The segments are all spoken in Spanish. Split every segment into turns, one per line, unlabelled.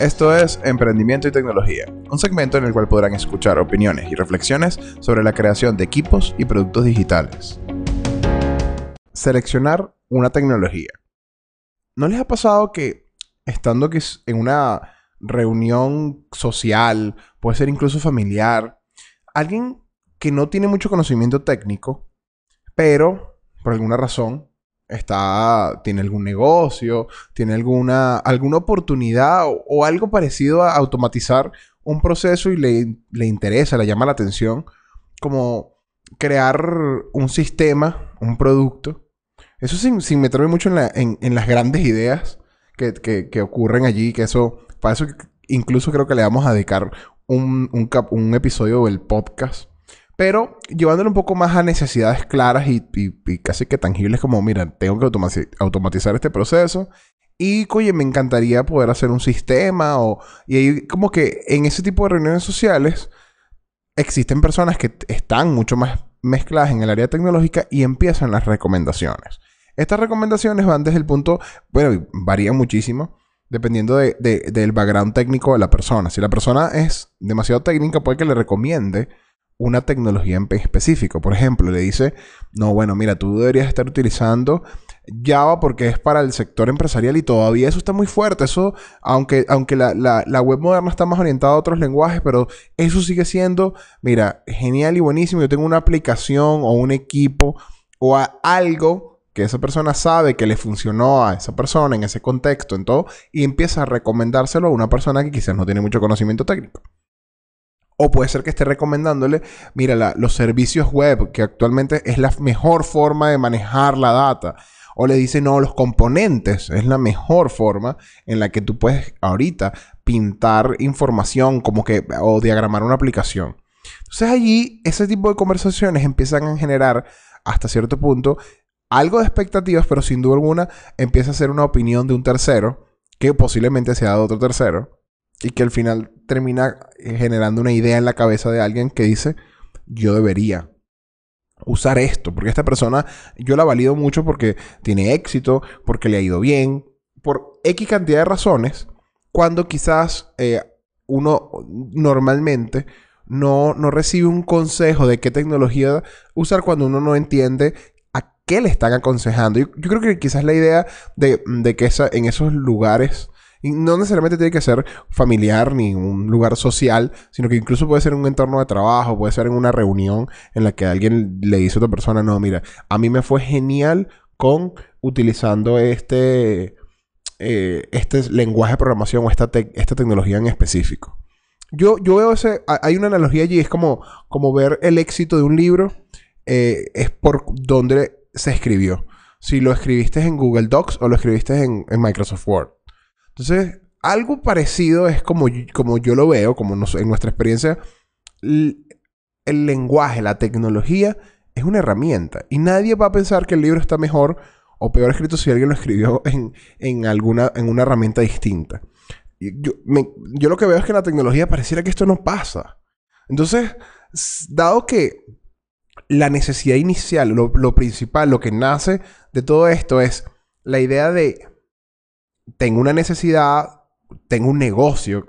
Esto es Emprendimiento y Tecnología, un segmento en el cual podrán escuchar opiniones y reflexiones sobre la creación de equipos y productos digitales. Seleccionar una tecnología. ¿No les ha pasado que estando en una reunión social, puede ser incluso familiar, alguien que no tiene mucho conocimiento técnico, pero por alguna razón está, tiene algún negocio, tiene alguna, alguna oportunidad o, algo parecido a automatizar un proceso y le, interesa, le llama la atención, como crear un sistema, un producto. Eso sin, sin meterme mucho en, en, las grandes ideas que, que, ocurren allí, que eso, para eso incluso creo que le vamos a dedicar un, un, un episodio del podcast pero llevándolo un poco más a necesidades claras y, casi que tangibles como, mira, tengo que automatizar este proceso. Y, oye, me encantaría poder hacer un sistema o... Y ahí como que en ese tipo de reuniones sociales existen personas que están mucho más mezcladas en el área tecnológica y empiezan las recomendaciones. Estas recomendaciones van desde el punto, bueno, varían muchísimo dependiendo del background técnico de la persona. Si la persona es demasiado técnica, puede que le recomiende una tecnología en específico. Por ejemplo, le dice, no, bueno, mira, tú deberías estar utilizando Java porque es para el sector empresarial y todavía eso está muy fuerte. Eso, aunque, aunque la, la, web moderna está más orientada a otros lenguajes, pero eso sigue siendo, mira, genial y buenísimo. Yo tengo una aplicación o un equipo o algo que esa persona sabe que le funcionó a esa persona en ese contexto, en todo, y empieza a recomendárselo a una persona que quizás no tiene mucho conocimiento técnico. O puede ser que esté recomendándole, mira, los servicios web, que actualmente es la mejor forma de manejar la data. O le dice, no, los componentes es la mejor forma en la que tú puedes ahorita pintar información como que, o diagramar una aplicación. Entonces allí ese tipo de conversaciones empiezan a generar hasta cierto punto algo de expectativas, pero sin duda alguna empieza a ser una opinión de un tercero, que posiblemente sea de otro tercero, y que al final termina eh, generando una idea en la cabeza de alguien que dice, yo debería usar esto, porque esta persona yo la valido mucho porque tiene éxito, porque le ha ido bien, por X cantidad de razones, cuando quizás eh, uno normalmente no, no, recibe un consejo de qué tecnología usar cuando uno no entiende a qué le están aconsejando. Yo, creo que quizás la idea de, de que en esos lugares y no necesariamente tiene que ser familiar ni un lugar social, sino que incluso puede ser en un entorno de trabajo, puede ser en una reunión en la que alguien le dice a otra persona, no, mira, a mí me fue genial con utilizando este, eh, este lenguaje de programación o esta, esta tecnología en específico. Yo, yo veo ese, hay una analogía allí, es como, como ver el éxito de un libro, eh, es por donde se escribió. Si lo escribiste en Google Docs o lo escribiste en Microsoft Word. Entonces, algo parecido es como, como yo lo veo, como en nuestra experiencia, el, lenguaje, la tecnología es una herramienta y nadie va a pensar que el libro está mejor o peor escrito si alguien lo escribió en, alguna, en una herramienta distinta. Yo, yo, lo que veo es que en la tecnología pareciera que esto no pasa. Entonces, dado que la necesidad inicial, lo, lo, principal, lo que nace de todo esto es la idea de tengo una necesidad, tengo un negocio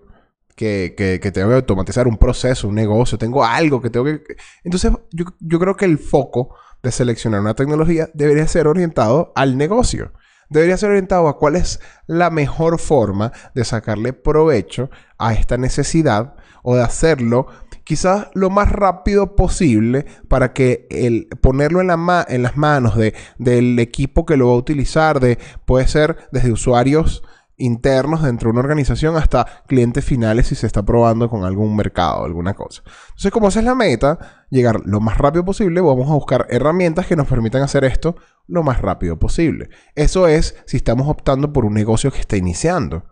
que, que, tengo que automatizar, un proceso, un negocio, tengo algo que tengo que... Entonces yo, yo creo que el foco de seleccionar una tecnología debería ser orientado al negocio. Debería ser orientado a cuál es la mejor forma de sacarle provecho a esta necesidad o de hacerlo quizás lo más rápido posible para que el ponerlo en, la en las manos de, del equipo que lo va a utilizar, de, puede ser desde usuarios internos dentro de una organización hasta clientes finales si se está probando con algún mercado, alguna cosa. Entonces, como esa es la meta, llegar lo más rápido posible, vamos a buscar herramientas que nos permitan hacer esto lo más rápido posible. Eso es si estamos optando por un negocio que está iniciando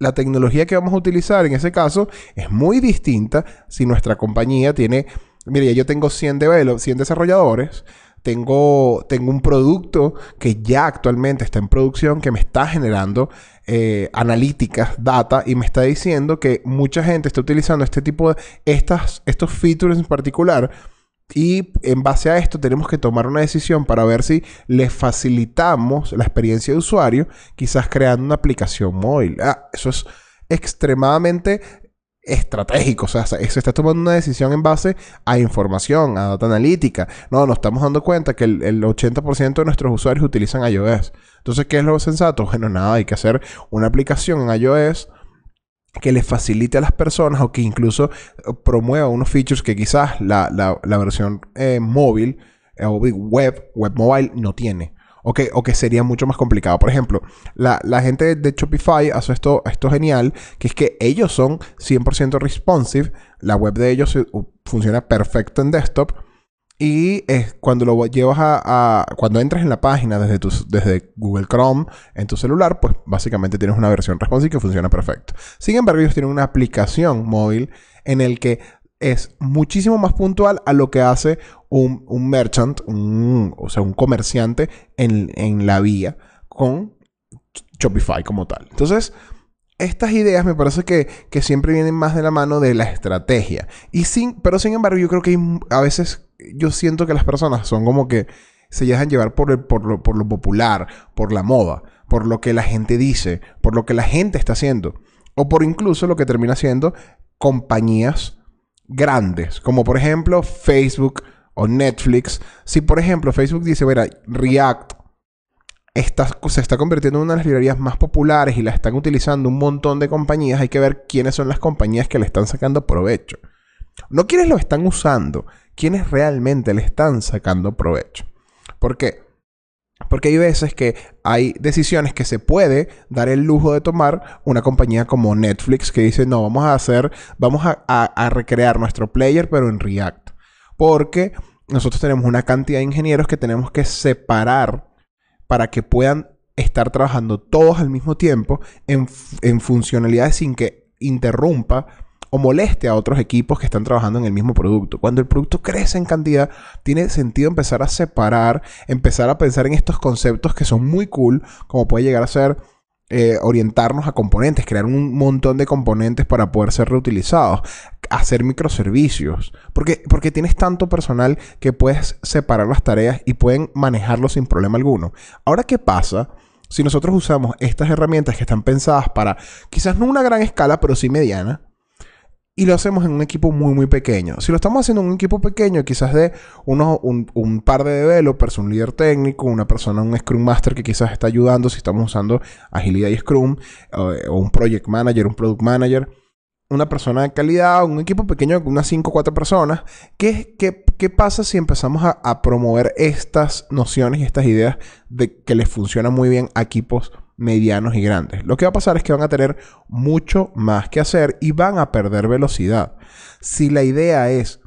la tecnología que vamos a utilizar en ese caso es muy distinta si nuestra compañía tiene, mire, yo tengo 100, 100 desarrolladores, tengo, tengo un producto que ya actualmente está en producción, que me está generando eh, analíticas, data, y me está diciendo que mucha gente está utilizando este tipo de, estas, estos features en particular y en base a esto tenemos que tomar una decisión para ver si le facilitamos la experiencia de usuario, quizás creando una aplicación móvil. Ah, eso es, extremadamente estratégico, o sea, se está tomando una decisión en base a información, a data analítica. No, nos estamos dando cuenta que el, el 80% de nuestros usuarios utilizan iOS. Entonces, ¿qué es lo sensato? Bueno, nada, hay que hacer una aplicación en iOS que le facilite a las personas o que incluso promueva unos features que quizás la, la, versión eh, móvil eh, web, web mobile no tiene. O que, o que, sería mucho más complicado. Por ejemplo, la, la, gente de Shopify hace esto, esto genial, que es que ellos son 100% responsive, la web de ellos funciona perfecto en desktop, y cuando lo llevas a, Cuando entras en la página desde, desde Google Chrome en tu celular, pues básicamente tienes una versión responsive que funciona perfecto. Sin embargo, ellos tienen una aplicación móvil en el que es muchísimo más puntual a lo que hace un, merchant, o sea, un comerciante en, en la vía con Shopify como tal. Entonces, estas ideas me parece que, siempre vienen más de la mano de la estrategia. Y sin, pero sin embargo, yo creo que a veces yo siento que las personas son como que se dejan llevar por, por, lo, por lo popular, por la moda, por lo que la gente dice, por lo que la gente está haciendo. O por incluso lo que termina siendo compañías grandes, como por ejemplo Facebook o Netflix. Si por ejemplo Facebook dice, mira, React se está convirtiendo en una de las librerías más populares y la están utilizando un montón de compañías, hay que ver quiénes son las compañías que le están sacando provecho. No quiénes lo están usando, quiénes realmente le están sacando provecho. ¿Por qué? Porque hay veces que hay decisiones que se puede dar el lujo de tomar una compañía como Netflix que dice, no, vamos a hacer, vamos a, a recrear nuestro player pero en React. Porque nosotros tenemos una cantidad de ingenieros que tenemos que separar para que puedan estar trabajando todos al mismo tiempo en, funcionalidades sin que interrumpa o moleste a otros equipos que están trabajando en el mismo producto. Cuando el producto crece en cantidad, tiene sentido empezar a separar, empezar a pensar en estos conceptos que son muy cool, como puede llegar a ser eh, orientarnos a componentes, crear un montón de componentes para poder ser reutilizados, hacer microservicios, porque, porque tienes tanto personal que puedes separar las tareas y pueden manejarlo sin problema alguno. Ahora, ¿qué pasa? Si nosotros usamos estas herramientas que están pensadas para quizás no una gran escala, pero sí mediana, y lo hacemos en un equipo muy, muy pequeño. Si lo estamos haciendo en un equipo pequeño, quizás de un, par de developers, un líder técnico, una persona, un Scrum Master que quizás está ayudando si estamos usando agilidad y Scrum, eh, o un Project Manager, un Product Manager, una persona de calidad, un equipo pequeño unas 5 o 4 personas. ¿Qué, qué, qué pasa si empezamos a, a promover estas nociones y estas ideas de que les funciona muy bien a equipos medianos y grandes. Lo que va a pasar es que van a tener mucho más que hacer y van a perder velocidad. Si la idea es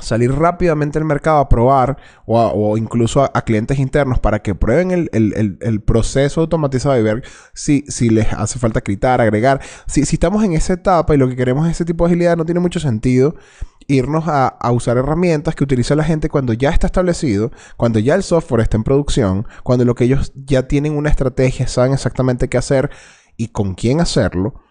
salir rápidamente al mercado a probar o, incluso a, clientes internos para que prueben el, proceso automatizado y ver si, si, les hace falta quitar, agregar. Si, si estamos en esa etapa y lo que queremos es ese tipo de agilidad, no tiene mucho sentido irnos a, usar herramientas que utiliza la gente cuando ya está establecido, cuando ya el software está en producción, cuando lo que ellos ya tienen una estrategia, saben exactamente qué hacer y con quién hacerlo.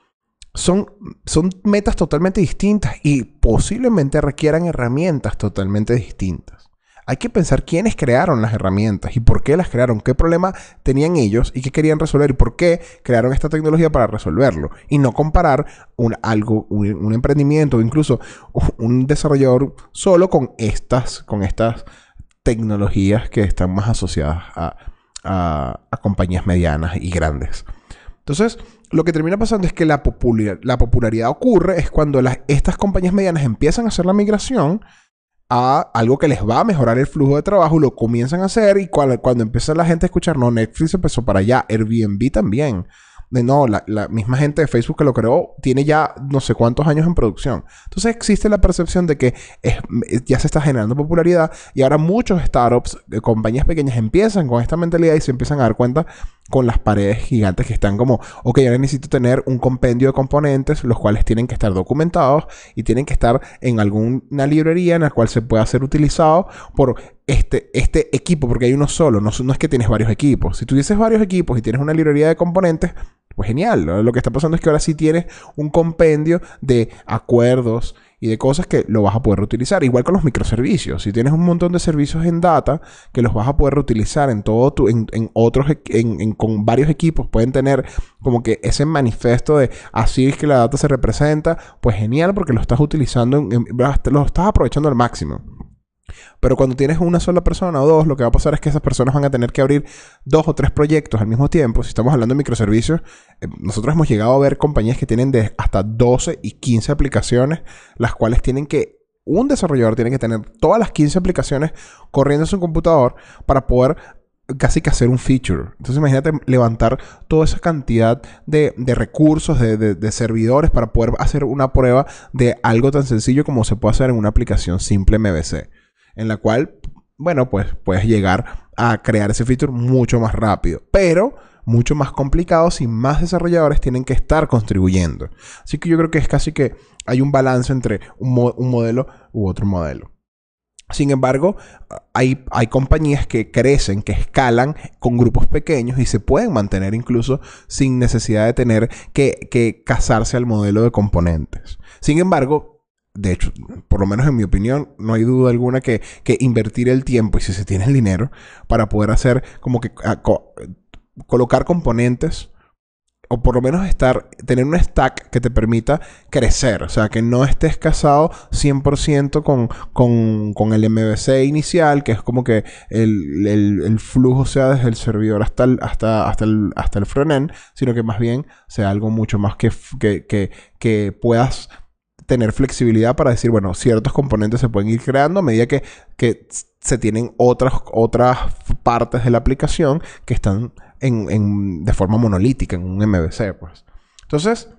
Son, son metas totalmente distintas y posiblemente requieran herramientas totalmente distintas hay que pensar quiénes crearon las herramientas y por qué las crearon, qué problema tenían ellos y qué querían resolver y por qué crearon esta tecnología para resolverlo. Y no comparar un, algo, un, emprendimiento o incluso un desarrollador solo con estas, con estas tecnologías que están más asociadas a, compañías medianas y grandes. Entonces, lo que termina pasando es que la, la popularidad ocurre es cuando estas compañías medianas empiezan a hacer la migración a algo que les va a mejorar el flujo de trabajo, lo comienzan a hacer y cuando, cuando empieza la gente a escuchar, no, Netflix empezó para allá, Airbnb también de no, la, misma gente de Facebook que lo creó tiene ya no sé cuántos años en producción. Entonces existe la percepción de que ya se está generando popularidad y ahora muchos startups, eh, compañías pequeñas empiezan con esta mentalidad y se empiezan a dar cuenta con las paredes gigantes que están como, ok, ahora necesito tener un compendio de componentes, los cuales tienen que estar documentados y tienen que estar en alguna librería en la cual se pueda ser utilizado por este, este equipo, porque hay uno solo, no, es que tienes varios equipos. Si tuvieses varios equipos y tienes una librería de componentes, pues genial. Lo que está pasando es que ahora sí tienes un compendio de acuerdos y de cosas que lo vas a poder reutilizar. Igual con los microservicios. Si tienes un montón de servicios en data que los vas a poder reutilizar en todo tu, en, otros, en, con varios equipos, pueden tener como que ese manifiesto de así es que la data se representa, pues genial porque lo estás utilizando, lo estás aprovechando al máximo. Pero cuando tienes una sola persona o dos, lo que va a pasar es que esas personas van a tener que abrir dos o tres proyectos al mismo tiempo. Si estamos hablando de microservicios, eh, nosotros hemos llegado a ver compañías que tienen de hasta 12 y 15 aplicaciones, las cuales tienen que, un desarrollador tiene que tener todas las 15 aplicaciones corriendo en su computador para poder casi que hacer un feature. Entonces imagínate levantar toda esa cantidad de, recursos, de, de, servidores para poder hacer una prueba de algo tan sencillo como se puede hacer en una aplicación simple MVC en la cual, bueno, pues puedes llegar a crear ese feature mucho más rápido, pero mucho más complicado si más desarrolladores tienen que estar contribuyendo. Así que yo creo que es casi que hay un balance entre un, modelo u otro modelo. Sin embargo, hay, hay, compañías que crecen, que escalan con grupos pequeños y se pueden mantener incluso sin necesidad de tener que, que casarse al modelo de componentes. Sin embargo, de hecho, por lo menos en mi opinión, no hay duda alguna que, invertir el tiempo y si se tiene el dinero para poder hacer como que colocar componentes o por lo menos estar, tener un stack que te permita crecer. O sea, que no estés casado 100% con, con, con, el MVC inicial, que es como que el, flujo sea desde el servidor hasta el, hasta, hasta el, hasta el frontend, sino que más bien sea algo mucho más que, que, que, que puedas tener flexibilidad para decir, bueno, ciertos componentes se pueden ir creando a medida que, se tienen otras, otras partes de la aplicación que están en, de forma monolítica en un MVC, pues. Entonces,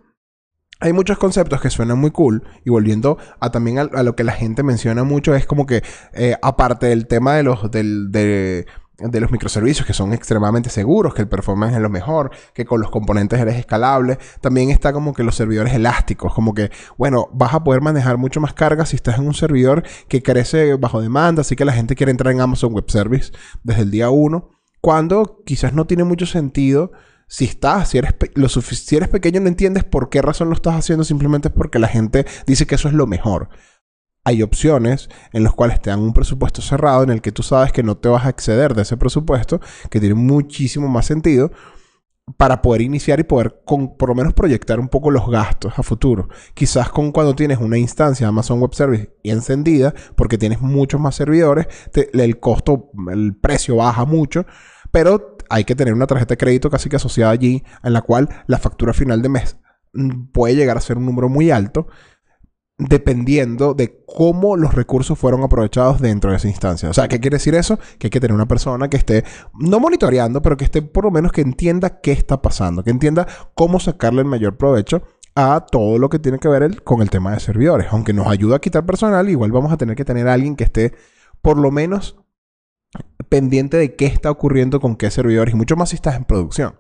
hay muchos conceptos que suenan muy cool y volviendo a también a, lo que la gente menciona mucho es como que eh, aparte del tema de los del, de, de los microservicios que son extremadamente seguros, que el performance es lo mejor, que con los componentes eres escalable. También está como que los servidores elásticos, como que, bueno, vas a poder manejar mucho más carga si estás en un servidor que crece bajo demanda, así que la gente quiere entrar en Amazon Web Service desde el día 1, cuando quizás no tiene mucho sentido si estás, si eres, lo si eres pequeño no entiendes por qué razón lo estás haciendo, simplemente porque la gente dice que eso es lo mejor hay opciones en las cuales te dan un presupuesto cerrado en el que tú sabes que no te vas a exceder de ese presupuesto, que tiene muchísimo más sentido para poder iniciar y poder por lo menos proyectar un poco los gastos a futuro. Quizás con cuando tienes una instancia Amazon Web Service encendida, porque tienes muchos más servidores, el costo, el precio baja mucho, pero hay que tener una tarjeta de crédito casi que asociada allí, en la cual la factura final de mes mm, puede llegar a ser un número muy alto dependiendo de cómo los recursos fueron aprovechados dentro de esa instancia. O sea, ¿qué quiere decir eso? Que hay que tener una persona que esté, no monitoreando, pero que esté por lo menos que entienda qué está pasando, que entienda cómo sacarle el mayor provecho a todo lo que tiene que ver con el tema de servidores. Aunque nos ayuda a quitar personal, igual vamos a tener que tener a alguien que esté por lo menos pendiente de qué está ocurriendo con qué servidores y mucho más si estás en producción.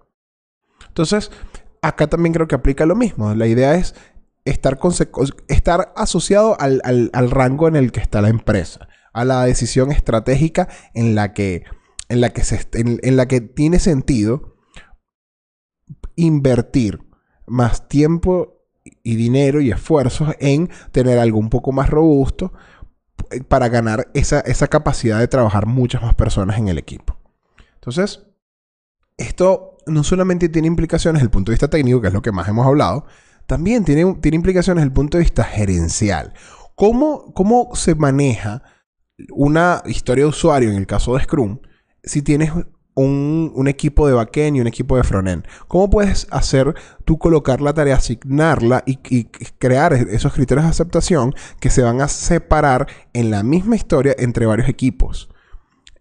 Entonces, acá también creo que aplica lo mismo. La idea es estar, asociado al, rango en el que está la empresa, a la decisión estratégica en, la que tiene sentido invertir más tiempo y dinero y esfuerzos en tener algo un poco más robusto eh, para ganar esa, esa capacidad de trabajar muchas más personas en el equipo. Entonces, esto no solamente tiene implicaciones desde el punto de vista técnico, que es lo que más hemos hablado, también tiene, tiene implicaciones desde el punto de vista gerencial. ¿Cómo, ¿Cómo se maneja una historia de usuario en el caso de Scrum si tienes un, equipo de backend y un equipo de frontend. ¿Cómo puedes hacer tú colocar la tarea, asignarla y, crear esos criterios de aceptación que se van a separar en la misma historia entre varios equipos?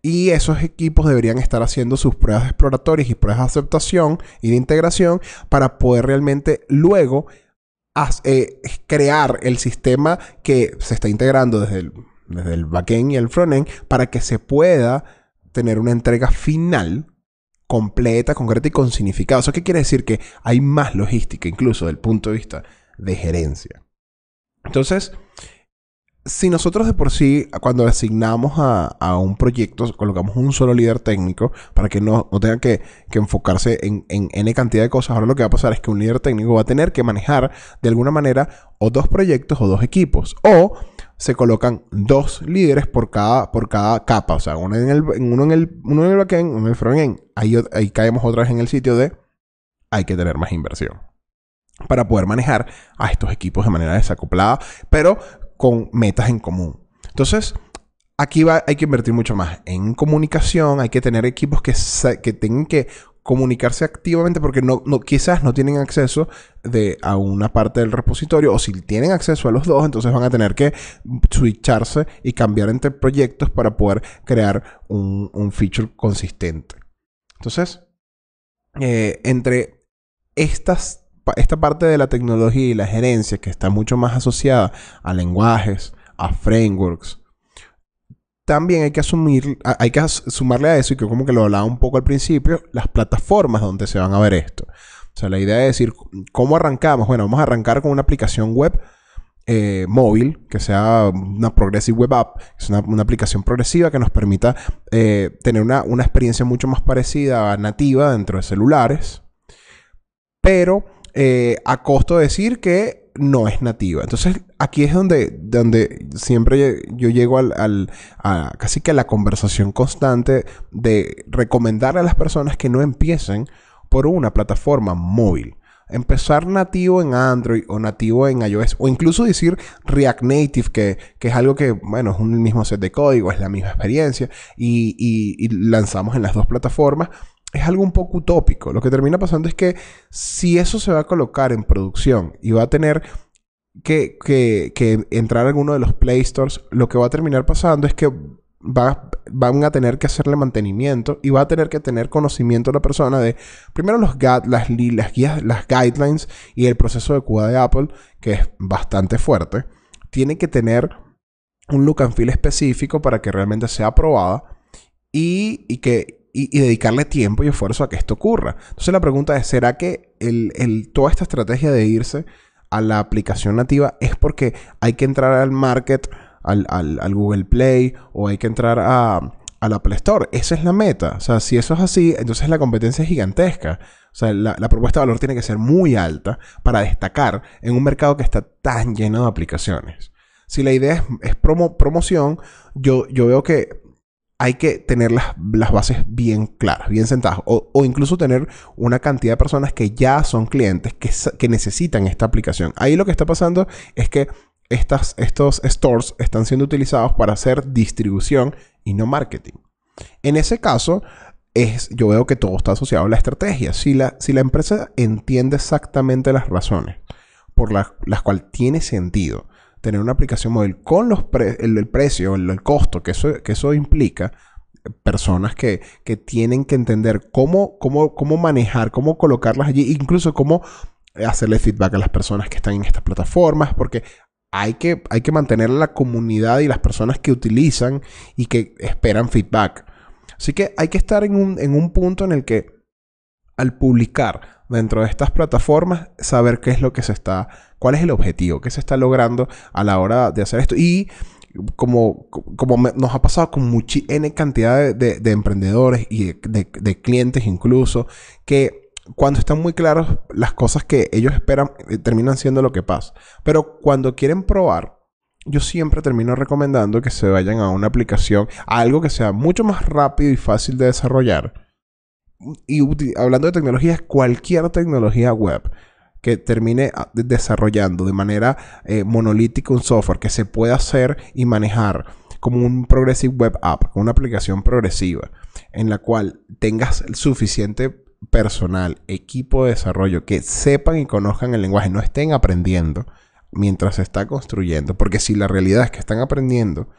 Y esos equipos deberían estar haciendo sus pruebas exploratorias y pruebas de aceptación y de integración para poder realmente luego eh, crear el sistema que se está integrando desde el, desde el backend y el frontend para que se pueda tener una entrega final completa, concreta y con significado. ¿Eso qué quiere decir? Que hay más logística, incluso desde el punto de vista de gerencia. Entonces, si nosotros de por sí, cuando asignamos a, un proyecto, colocamos un solo líder técnico para que no, no tenga que, enfocarse en, en, N cantidad de cosas, ahora lo que va a pasar es que un líder técnico va a tener que manejar de alguna manera o dos proyectos o dos equipos. O se colocan dos líderes por cada, por cada capa. O sea, uno en el, uno en el, uno en el backend, uno en el frontend. Ahí, ahí caemos otra vez en el sitio de hay que tener más inversión para poder manejar a estos equipos de manera desacoplada, pero con metas en común. Entonces, aquí va, hay que invertir mucho más en comunicación, hay que tener equipos que, que tengan que comunicarse activamente porque no, quizás no tienen acceso de, a una parte del repositorio o si tienen acceso a los dos, entonces van a tener que switcharse y cambiar entre proyectos para poder crear un, un feature consistente. Entonces, eh, entre estas esta parte de la tecnología y la gerencia que está mucho más asociada a lenguajes, a frameworks, también hay que asumir, hay que sumarle a eso, y que como que lo hablaba un poco al principio, las plataformas donde se van a ver esto. O sea, la idea es decir, ¿cómo arrancamos? Bueno, vamos a arrancar con una aplicación web eh, móvil, que sea una Progressive Web App, es una, aplicación progresiva que nos permita eh, tener una, una experiencia mucho más parecida a nativa dentro de celulares, pero eh, a costo de decir que no es nativa. Entonces, aquí es donde, donde siempre yo llego al, a casi que a la conversación constante de recomendar a las personas que no empiecen por una plataforma móvil. Empezar nativo en Android o nativo en iOS o incluso decir React Native, que, es algo que, bueno, es un mismo set de código, es la misma experiencia y lanzamos en las dos plataformas es algo un poco utópico. Lo que termina pasando es que si eso se va a colocar en producción y va a tener que, entrar a alguno de los Play Stores, lo que va a terminar pasando es que van a tener que hacerle mantenimiento y va a tener que tener conocimiento la persona de, primero, los las, las, guías, las guidelines y el proceso de CUDA de Apple, que es bastante fuerte. Tiene que tener un look and feel específico para que realmente sea aprobada y, y que y, dedicarle tiempo y esfuerzo a que esto ocurra. Entonces la pregunta es, ¿será que el, toda esta estrategia de irse a la aplicación nativa es porque hay que entrar al market, al, Google Play o hay que entrar a, la Apple Store? Esa es la meta. O sea, si eso es así, entonces la competencia es gigantesca. O sea, la, propuesta de valor tiene que ser muy alta para destacar en un mercado que está tan lleno de aplicaciones. Si la idea es, promoción, yo, yo veo que hay que tener las, bases bien claras, bien sentadas, o, incluso tener una cantidad de personas que ya son clientes que, necesitan esta aplicación. Ahí lo que está pasando es que estas, estos stores están siendo utilizados para hacer distribución y no marketing. En ese caso, es, yo veo que todo está asociado a la estrategia. Si la, si la empresa entiende exactamente las razones por las cuales tiene sentido tener una aplicación móvil con los el, precio, el, costo que eso, que eso implica, personas que, tienen que entender cómo, cómo, cómo manejar, cómo colocarlas allí, incluso cómo hacerle feedback a las personas que están en estas plataformas, porque hay que, hay que mantener la comunidad y las personas que utilizan y que esperan feedback. Así que hay que estar en un, en un punto en el que al publicar dentro de estas plataformas, saber qué es lo que se está, cuál es el objetivo, qué se está logrando a la hora de hacer esto. Y como, como nos ha pasado con mucha N cantidad de, emprendedores y de, clientes incluso, que cuando están muy claros las cosas que ellos esperan, eh, terminan siendo lo que pasa. Pero cuando quieren probar, yo siempre termino recomendando que se vayan a una aplicación, a algo que sea mucho más rápido y fácil de desarrollar y hablando de tecnologías, cualquier tecnología web que termine ah, desarrollando de manera eh, monolítica un software que se pueda hacer y manejar como un Progressive Web App, una aplicación progresiva, en la cual tengas el suficiente personal, equipo de desarrollo que sepan y conozcan el lenguaje, no estén aprendiendo mientras se está construyendo, porque si la realidad es que están aprendiendo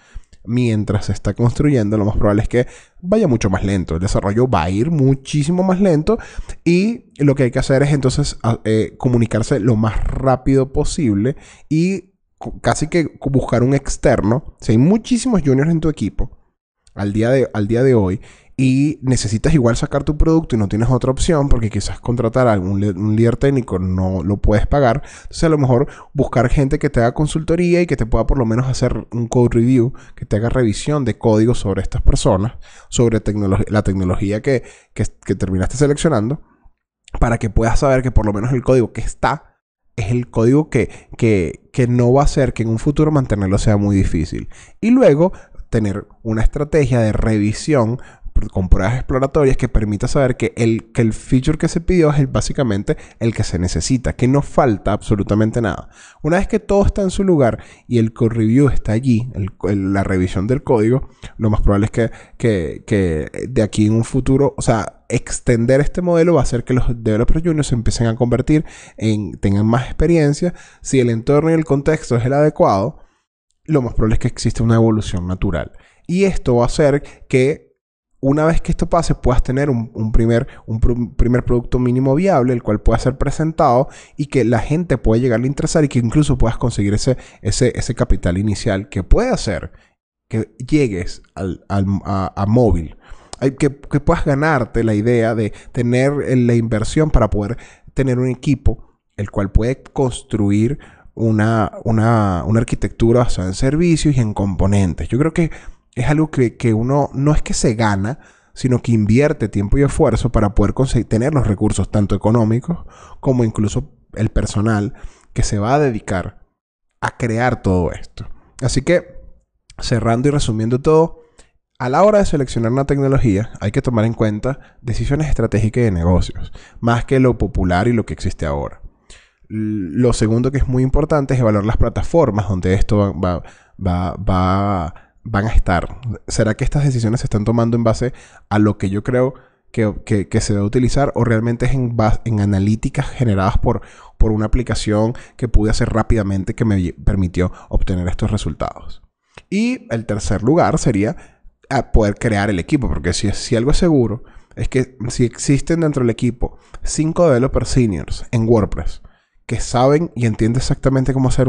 mientras se está construyendo, lo más probable es que vaya mucho más lento. El desarrollo va a ir muchísimo más lento y lo que hay que hacer es entonces eh, comunicarse lo más rápido posible y casi que buscar un externo. Si hay muchísimos juniors en tu equipo al día de, al día de hoy y necesitas igual sacar tu producto y no tienes otra opción porque quizás contratar a un, un, líder técnico no lo puedes pagar. Entonces a lo mejor buscar gente que te haga consultoría y que te pueda por lo menos hacer un code review, que te haga revisión de código sobre estas personas, sobre la tecnología que, que terminaste seleccionando, para que puedas saber que por lo menos el código que está es el código que, que, que, no va a hacer que en un futuro mantenerlo sea muy difícil. Y luego tener una estrategia de revisión con pruebas exploratorias que permita saber que el, que el feature que se pidió es básicamente el que se necesita, que no falta absolutamente nada. Una vez que todo está en su lugar y el code review está allí, la revisión del código, lo más probable es que, que, que, de aquí en un futuro, o sea, extender este modelo va a hacer que los developers juniors se empiecen a convertir en, tengan más experiencia. Si el entorno y el contexto es el adecuado, lo más probable es que exista una evolución natural. Y esto va a hacer que una vez que esto pase, puedas tener un, primer, un primer producto mínimo viable, el cual pueda ser presentado y que la gente pueda llegar a interesar y que incluso puedas conseguir ese, ese, ese capital inicial que puede hacer que llegues al, a, móvil. Que, que puedas ganarte la idea de tener la inversión para poder tener un equipo el cual puede construir una, una, una arquitectura basada en servicios y en componentes. Yo creo que es algo que, uno no es que se gana, sino que invierte tiempo y esfuerzo para poder conseguir tener los recursos tanto económicos como incluso el personal que se va a dedicar a crear todo esto. Así que, cerrando y resumiendo todo, a la hora de seleccionar una tecnología hay que tomar en cuenta decisiones estratégicas de negocios, más que lo popular y lo que existe ahora. Lo segundo que es muy importante es evaluar las plataformas donde esto va, va, va van a estar? ¿Será que estas decisiones se están tomando en base a lo que yo creo que, se debe utilizar o realmente es en, en analíticas generadas por, por una aplicación que pude hacer rápidamente que me permitió obtener estos resultados? Y el tercer lugar sería poder crear el equipo, porque si, si algo es seguro, es que si existen dentro del equipo cinco developers seniors en WordPress que saben y entienden exactamente cómo hacer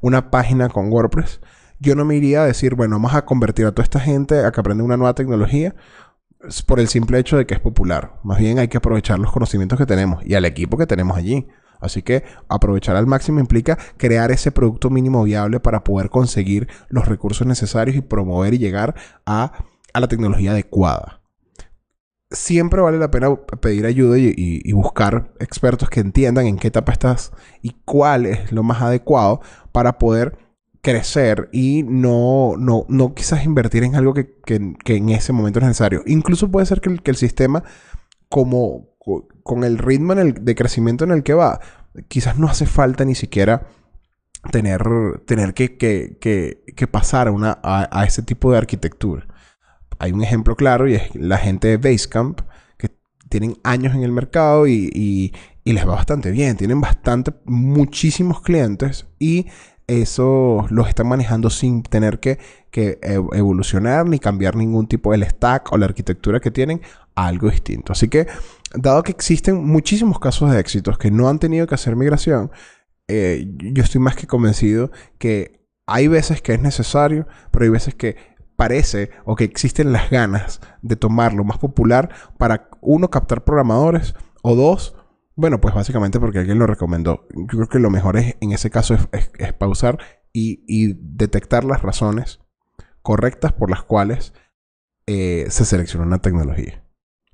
una página con WordPress, yo no me iría a decir, bueno, vamos a convertir a toda esta gente a que aprenda una nueva tecnología por el simple hecho de que es popular. Más bien hay que aprovechar los conocimientos que tenemos y al equipo que tenemos allí. Así que aprovechar al máximo implica crear ese producto mínimo viable para poder conseguir los recursos necesarios y promover y llegar a, la tecnología adecuada. Siempre vale la pena pedir ayuda y, y, buscar expertos que entiendan en qué etapa estás y cuál es lo más adecuado para poder crecer y no, no, no quizás invertir en algo que, en ese momento es necesario. Incluso puede ser que el, que el sistema, como con el ritmo en el, de crecimiento en el que va, quizás no hace falta ni siquiera tener, tener que, que, pasar a, una, a, ese tipo de arquitectura. Hay un ejemplo claro y es la gente de Basecamp, que tienen años en el mercado y, y, y les va bastante bien. Tienen bastante, muchísimos clientes y eso los están manejando sin tener que, evolucionar ni cambiar ningún tipo del stack o la arquitectura que tienen a algo distinto. Así que, dado que existen muchísimos casos de éxitos que no han tenido que hacer migración, eh, yo estoy más que convencido que hay veces que es necesario, pero hay veces que parece o que existen las ganas de tomar lo más popular para, uno, captar programadores o dos, bueno, pues básicamente porque alguien lo recomendó. Yo creo que lo mejor es, en ese caso es, pausar y, detectar las razones correctas por las cuales eh, se selecciona una tecnología.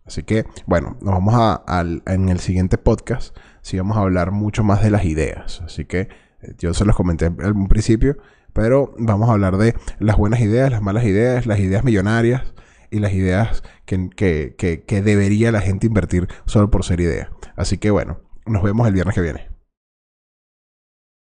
Así que, bueno, nos vamos a, en el siguiente podcast. Sí vamos a hablar mucho más de las ideas. Así que eh, yo se los comenté al principio, pero vamos a hablar de las buenas ideas, las malas ideas, las ideas millonarias y las ideas que, que, que, debería la gente invertir solo por ser idea. Así que bueno, nos vemos el viernes que viene.